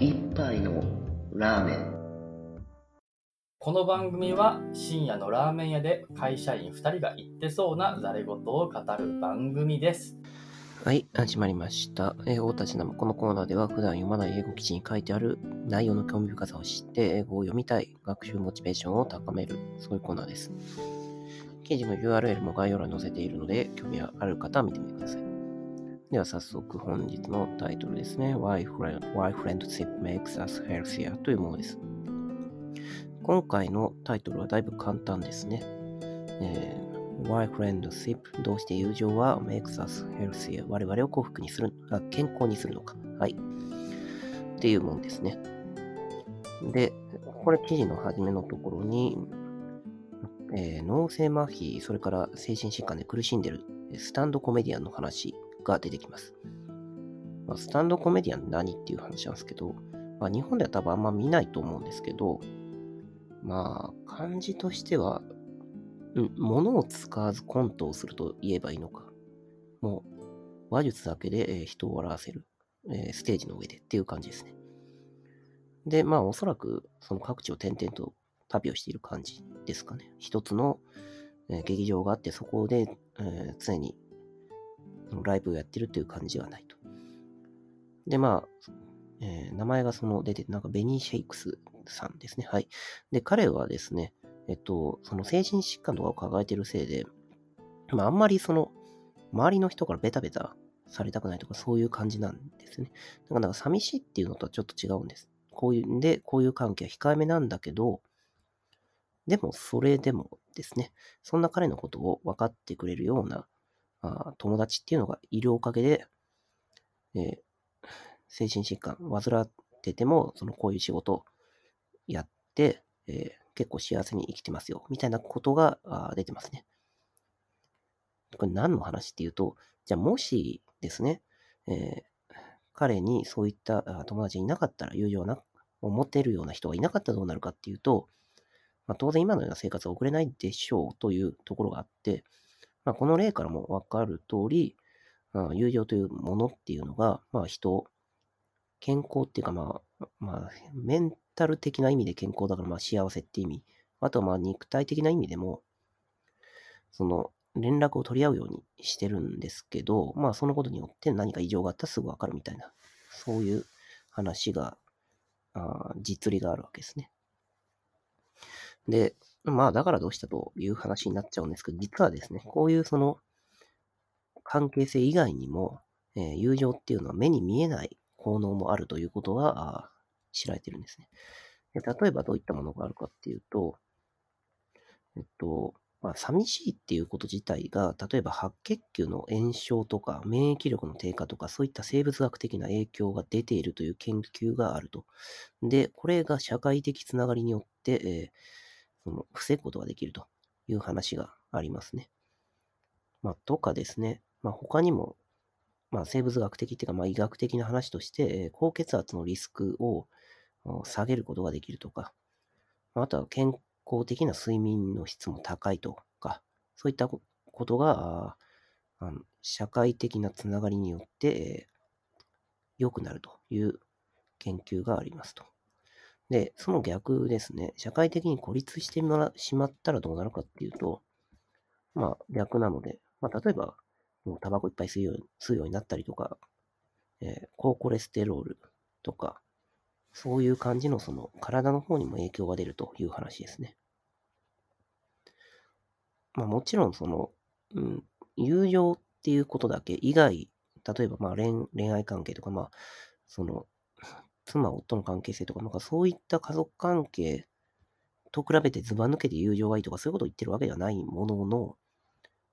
一杯のラーメンこの番組は深夜のラーメン屋で会社員2人が言ってそうなざれ言を語る番組です。はい、始まりました。えー、大田ちなもこのコーナーでは普段読まない英語記事に書いてある内容の興味深さを知って英語を読みたい、学習モチベーションを高める、そういうコーナーです。記事の URL も概要欄に載せているので、興味がある方は見てみてください。では早速本日のタイトルですね。Why, Friendship Makes Us Healthier というものです。今回のタイトルはだいぶ簡単ですね。えー Why Friendship どうして友情は makes us healthier? 我々を幸福にする、あ健康にするのか。はい。っていうもんですね。で、これ記事の初めのところに、えー脳性麻痺、それから精神疾患で苦しんでるスタンドコメディアンの話が出てきます。まあ、スタンドコメディアン何っていう話なんですけど、まあ、日本では多分あんま見ないと思うんですけど、まあ、漢字としては、うん、物を使わずコントをすると言えばいいのか。もう、話術だけで、え人を笑わせる、えステージの上でっていう感じですね。で、まあ、おそらく、その各地を転々と旅をしている感じですかね。一つの、え劇場があって、そこで、え常にライブをやってるっていう感じはないと。で、まあ、えー名前がその出てて、なんかベニー・シェイクスさんですね。はい。で、彼はですね、えっと、その精神疾患とかを抱えてるせいで、まあ、あんまりその、周りの人からベタベタされたくないとか、そういう感じなんですね。だから、寂しいっていうのとはちょっと違うんです。こういうんで、こういう関係は控えめなんだけど、でも、それでもですね、そんな彼のことを分かってくれるようなあ友達っていうのがいるおかげで、えー精神疾患、患ってても、そのこういう仕事やって、えー結構幸せに生きてますよ、みたいなことがあ出てますね。これ何の話っていうと、じゃあもしですね、えー彼にそういった友達いなかったら、友情な、を持ってるような人がいなかったらどうなるかっていうと、まあ、当然今のような生活は送れないでしょうというところがあって、まあ、この例からもわかる通り、まあ、友情というものっていうのが、まあ、人健康っていうか、まあ、まあ、メンタル的な意味で健康だから、まあ、幸せって意味。あとは、まあ、肉体的な意味でも、その、連絡を取り合うようにしてるんですけど、まあ、そのことによって何か異常があったらすぐわかるみたいな、そういう話が、あ実利があるわけですね。で、まあ、だからどうしたという話になっちゃうんですけど、実はですね、こういうその、関係性以外にも、えー友情っていうのは目に見えない効能もあるということがあー知られてるんですね。で例えばどういったものがあるかっていうと、えっと、まあ、寂しいっていうこと自体が、例えば白血球の炎症とか、免疫力の低下とか、そういった生物学的な影響が出ているという研究があると。で、これが社会的つながりによって、えーその防ぐことができるという話がありますね。まあ、とかですね、まあ、他にも、まあ、生物学的っていうか、まあ、医学的な話として、高血圧のリスクを下げることができるとか、あとは健康的な睡眠の質も高いとか、そういったことが、あの社会的なつながりによって、良くなるという研究がありますと。で、その逆ですね、社会的に孤立してしまったらどうなるかっていうと、まあ逆なので、まあ例えば、もうタバコいっぱい吸うように吸うようになったりとか、えー高コレステロールとか、そういう感じのその体の方にも影響が出るという話ですね。まあもちろんその、うん、友情っていうことだけ以外、例えばまあ恋愛関係とか、まあ、その、妻、夫の関係性とか、なんかそういった家族関係と比べてズバ抜けて友情がいいとか、そういうことを言ってるわけではないものの、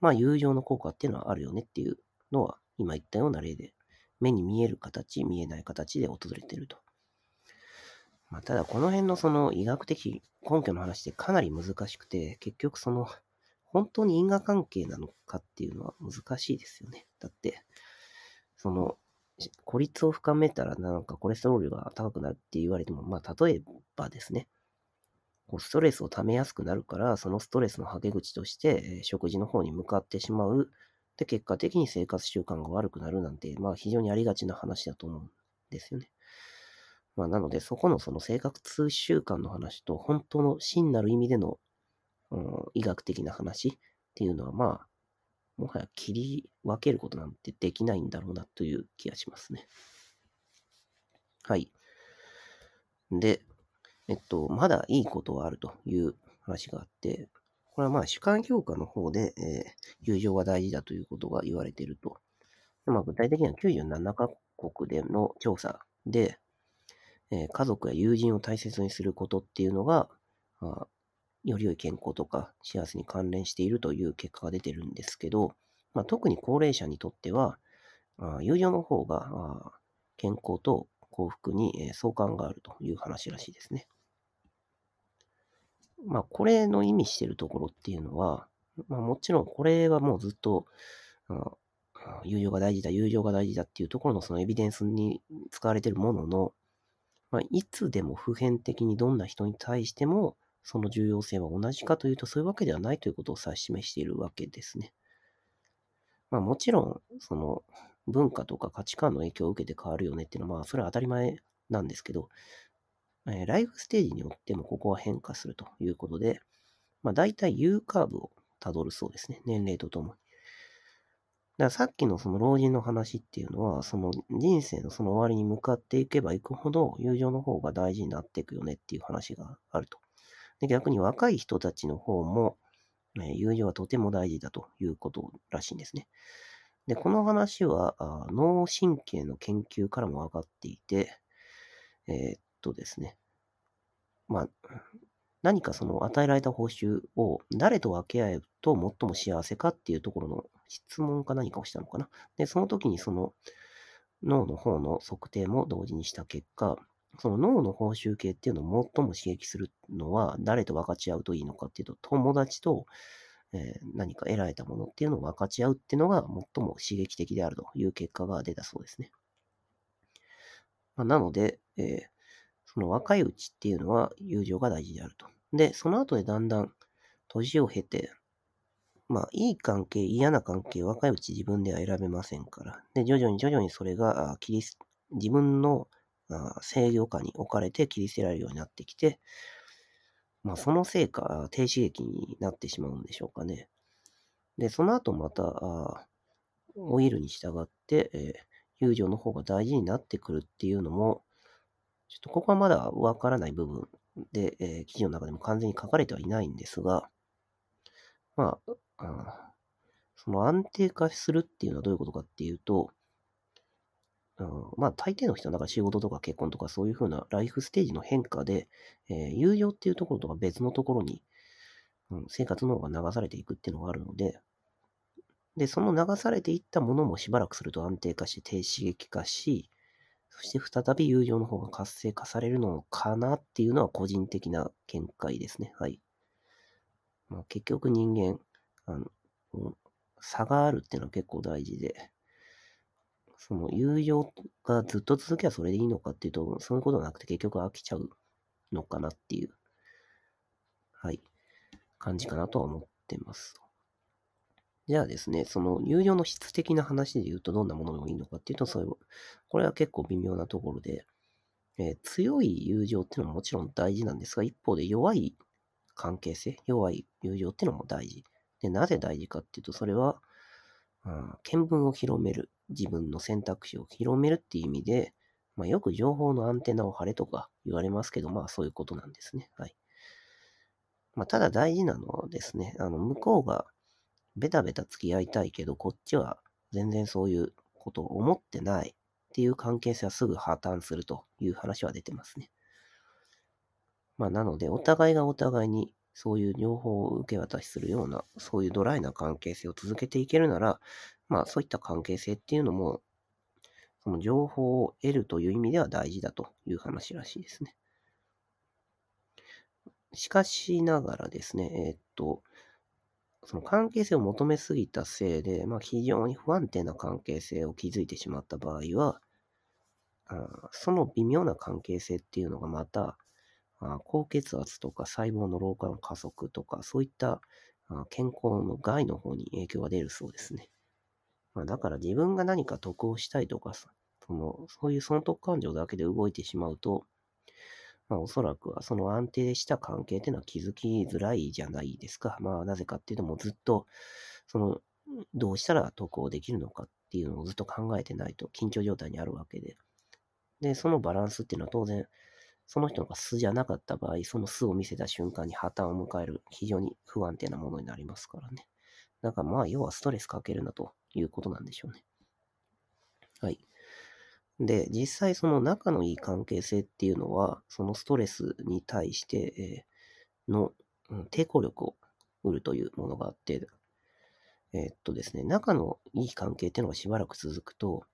まあ友情の効果っていうのはあるよねっていうのは、今言ったような例で、目に見える形、見えない形で訪れてると。まあ、ただこの辺のその医学的根拠の話ってかなり難しくて、結局その、本当に因果関係なのかっていうのは難しいですよね。だって、その、孤立を深めたらなんかコレステロールが高くなるって言われても、まあ例えばですね、こうストレスを溜めやすくなるから、そのストレスのはけ口として、え食事の方に向かってしまう。で、結果的に生活習慣が悪くなるなんて、まあ非常にありがちな話だと思うんですよね。まあ、なので、そこのその生活習慣の話と、本当の真なる意味での、うん、医学的な話っていうのは、まあ、もはや切り分けることなんてできないんだろうなという気がしますね。はい。で、えっと、まだいいことはあるという話があって、これはまあ主観評価の方で、えー、友情が大事だということが言われていると。まあ、具体的には97カ国での調査で、えー、家族や友人を大切にすることっていうのが、あより良い健康とか幸せに関連しているという結果が出てるんですけど、まあ、特に高齢者にとっては、あ友情の方が健康と幸福に相関があるという話らしいですね。まあ、これの意味してるところっていうのは、まあ、もちろんこれはもうずっと、友情が大事だ、友情が大事だっていうところのそのエビデンスに使われてるものの、まあ、いつでも普遍的にどんな人に対してもその重要性は同じかというとそういうわけではないということを指し示しているわけですね。まあもちろん、その文化とか価値観の影響を受けて変わるよねっていうのは、まあそれは当たり前なんですけど、えー、ライフステージによってもここは変化するということで、まあ大体 U カーブをたどるそうですね。年齢とともに。だからさっきのその老人の話っていうのは、その人生のその終わりに向かっていけばいくほど友情の方が大事になっていくよねっていう話があると。で逆に若い人たちの方も、え友情はとても大事だということらしいんですね。で、この話は脳神経の研究からも分かっていて、えー、っとですね、まあ、何かその与えられた報酬を誰と分け合えると最も幸せかっていうところの質問か何かをしたのかな。で、その時にその脳の方の測定も同時にした結果、その脳の報酬系っていうのを最も刺激するのは誰と分かち合うといいのかっていうと、友達と、え、何か得られたものっていうのを分かち合うっていうのが最も刺激的であるという結果が出たそうですね。まあ、なので、えー、その若いうちっていうのは友情が大事であると。で、その後でだんだん年を経て、まあ、いい関係、嫌な関係、若いうち自分では選べませんから。で、徐々に徐々にそれが、キリス自分の制御下に置かれて切り捨てられるようになってきて、まあ、そのせいか、低刺激になってしまうんでしょうかね。で、その後また、オイルに従って、えー、友情の方が大事になってくるっていうのも、ちょっとここはまだわからない部分で、えー、記事の中でも完全に書かれてはいないんですが、まあ、あその安定化するっていうのはどういうことかっていうと、うん、まあ、大抵の人は、だから仕事とか結婚とかそういうふうなライフステージの変化で、えー、有用っていうところとか別のところに、うん、生活の方が流されていくっていうのがあるので、で、その流されていったものもしばらくすると安定化して低刺激化し、そして再び友情の方が活性化されるのかなっていうのは個人的な見解ですね。はい。まあ、結局人間、あの、差があるっていうのは結構大事で、その友情がずっと続けばそれでいいのかっていうと、そういうことなくて結局飽きちゃうのかなっていう、はい、感じかなとは思ってます。じゃあですね、その友情の質的な話で言うとどんなものがいいのかっていうと、そういう、これは結構微妙なところで、えー、強い友情っていうのはもちろん大事なんですが、一方で弱い関係性、弱い友情っていうのも大事。で、なぜ大事かっていうと、それは、うん見聞を広める、自分の選択肢を広めるっていう意味で、まあ、よく情報のアンテナを張れとか言われますけど、まあそういうことなんですね。はい。まあ、ただ大事なのはですね、あの、向こうがベタベタ付き合いたいけど、こっちは全然そういうことを思ってないっていう関係性はすぐ破綻するという話は出てますね。まあなので、お互いがお互いにそういう情報を受け渡しするような、そういうドライな関係性を続けていけるなら、まあそういった関係性っていうのも、その情報を得るという意味では大事だという話らしいですね。しかしながらですね、えー、っと、その関係性を求めすぎたせいで、まあ非常に不安定な関係性を築いてしまった場合は、あその微妙な関係性っていうのがまた、高血圧とか細胞の老化の加速とか、そういったあ健康の害の方に影響が出るそうですね。まあ、だから自分が何か得をしたいとか、そその、そういう損得感情だけで動いてしまうと、まあおそらくはその安定した関係っていうのは築きづらいじゃないですか。まあなぜかっていうともうずっと、その、どうしたら得をできるのかっていうのをずっと考えてないと緊張状態にあるわけで。で、そのバランスっていうのは当然、その人が素じゃなかった場合、その素を見せた瞬間に破綻を迎える非常に不安定なものになりますからね。だからまあ、要はストレスかけるなということなんでしょうね。はい。で、実際その仲のいい関係性っていうのは、そのストレスに対して、え、の、抵抗力を売るというものがあって、え、っとですね、仲のいい関係っていうのがしばらく続くと、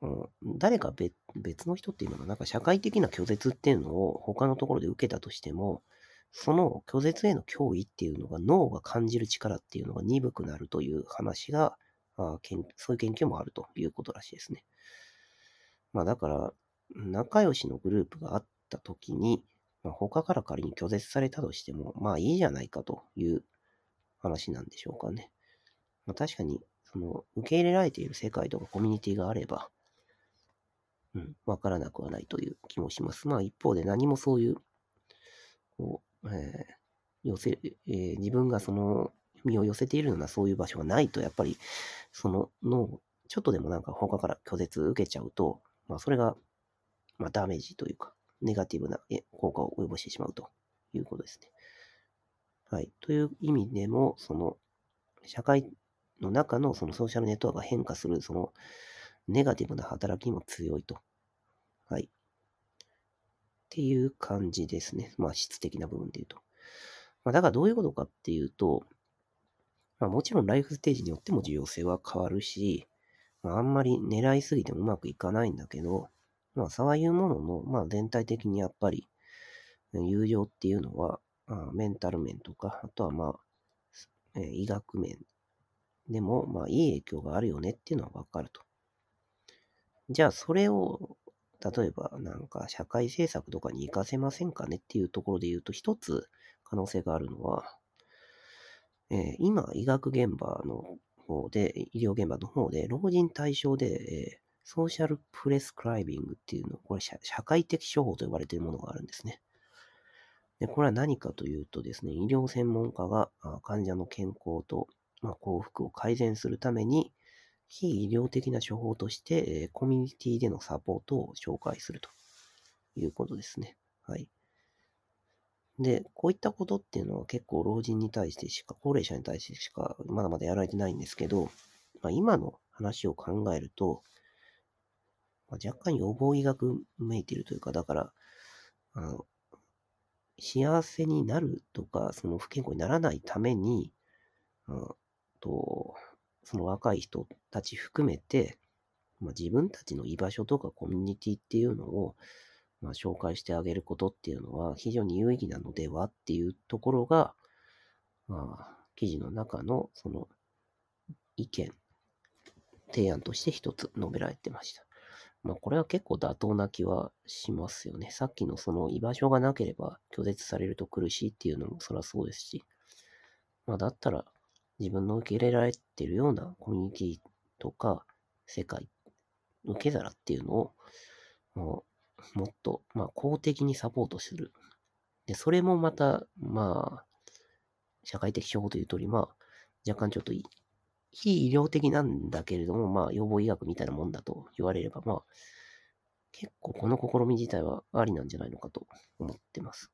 うん、誰か別別の人っていうのは、なんか社会的な拒絶っていうのを他のところで受けたとしても、その拒絶への脅威っていうのが脳が感じる力っていうのが鈍くなるという話が、あそういう研究もあるということらしいですね。まあだから、仲良しのグループがあった時に、まあ、他から仮に拒絶されたとしても、まあいいじゃないかという話なんでしょうかね。まあ確かに、その、受け入れられている世界とかコミュニティがあれば、うん、わからなくはないという気もします。まあ一方で何もそういう、こう、えー、寄せ、えー、自分がその身を寄せているようなそういう場所がないと、やっぱりその脳、ちょっとでもなんか他から拒絶受けちゃうと、まあそれが、まあダメージというか、ネガティブな効果を及ぼしてしまうということですね。はい。という意味でも、その、社会の中のそのソーシャルネットワークが変化する、その、ネガティブな働きも強いと。はい。っていう感じですね。まあ、質的な部分で言うと。まあ、だからどういうことかっていうと、まあ、もちろんライフステージによっても重要性は変わるし、まあ、あんまり狙いすぎてもうまくいかないんだけど、まあ、そういうものの、まあ、全体的にやっぱり、友情っていうのは、まあ、メンタル面とか、あとはまあ、え、医学面でも、まあ、いい影響があるよねっていうのはわかると。じゃあ、それを、例えば、なんか、社会政策とかに活かせませんかねっていうところで言うと、一つ可能性があるのは、えー、今、医学現場の方で、医療現場の方で、老人対象で、えー、ソーシャルプレスクライビングっていうの、これ社会的処方と呼ばれているものがあるんですね。で、これは何かというとですね、医療専門家が患者の健康と、まあ、幸福を改善するために、非医療的な処方として、コミュニティでのサポートを紹介するということですね。はい。で、こういったことっていうのは結構老人に対してしか、高齢者に対してしかまだまだやられてないんですけど、まあ、今の話を考えると、まあ、若干予防医学めいているというか、だから、あの、幸せになるとか、その不健康にならないために、うん、とその若い人たち含めて、まあ、自分たちの居場所とかコミュニティっていうのを、まあ、紹介してあげることっていうのは非常に有意義なのではっていうところが、まあ、記事の中のその意見、提案として一つ述べられてました。まあ、これは結構妥当な気はしますよね。さっきのその居場所がなければ拒絶されると苦しいっていうのもそりゃそうですし、まあ、だったら自分の受け入れられてるようなコミュニティとか世界、受け皿っていうのを、ももっと、まあ、公的にサポートする。で、それもまた、まあ、社会的処方という通り、まあ、若干ちょっと非医療的なんだけれども、まあ、予防医学みたいなもんだと言われれば、まあ、結構この試み自体はありなんじゃないのかと思ってます。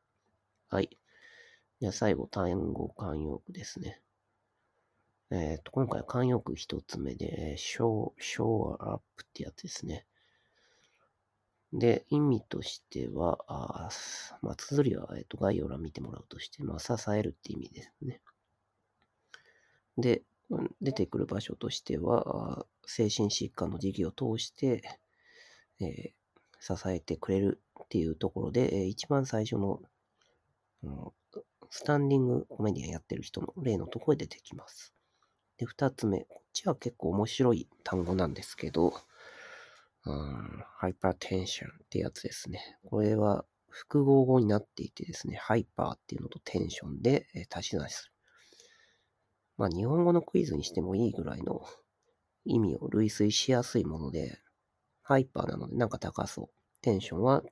はい。じゃあ最後、単語慣用句ですね。えっ、ー、と、今回は慣用句一つ目で、show, show up ってやつですね。で、意味としては、あまあ、綴りは、えっ、ー、と、概要欄見てもらうとして、まあ、支えるって意味ですね。で、出てくる場所としては、精神疾患の時期を通して、えー、支えてくれるっていうところで、えー、一番最初の、うん、スタンディングコメディアンやってる人の例のところで出てきます。で、二つ目。こっちは結構面白い単語なんですけど、うん、ハイパーテンションってやつですね。これは複合語になっていてですね、ハイパーっていうのとテンションで足し算する。まあ日本語のクイズにしてもいいぐらいの意味を類推しやすいもので、ハイパーなのでなんか高そう。テンションは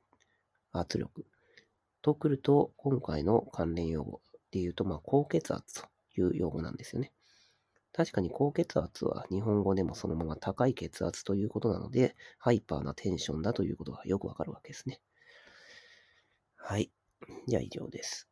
圧力。とくると、今回の関連用語で言うと、まあ、高血圧という用語なんですよね。確かに高血圧は日本語でもそのまま高い血圧ということなので、ハイパーなテンションだということがよくわかるわけですね。はい。じゃあ以上です。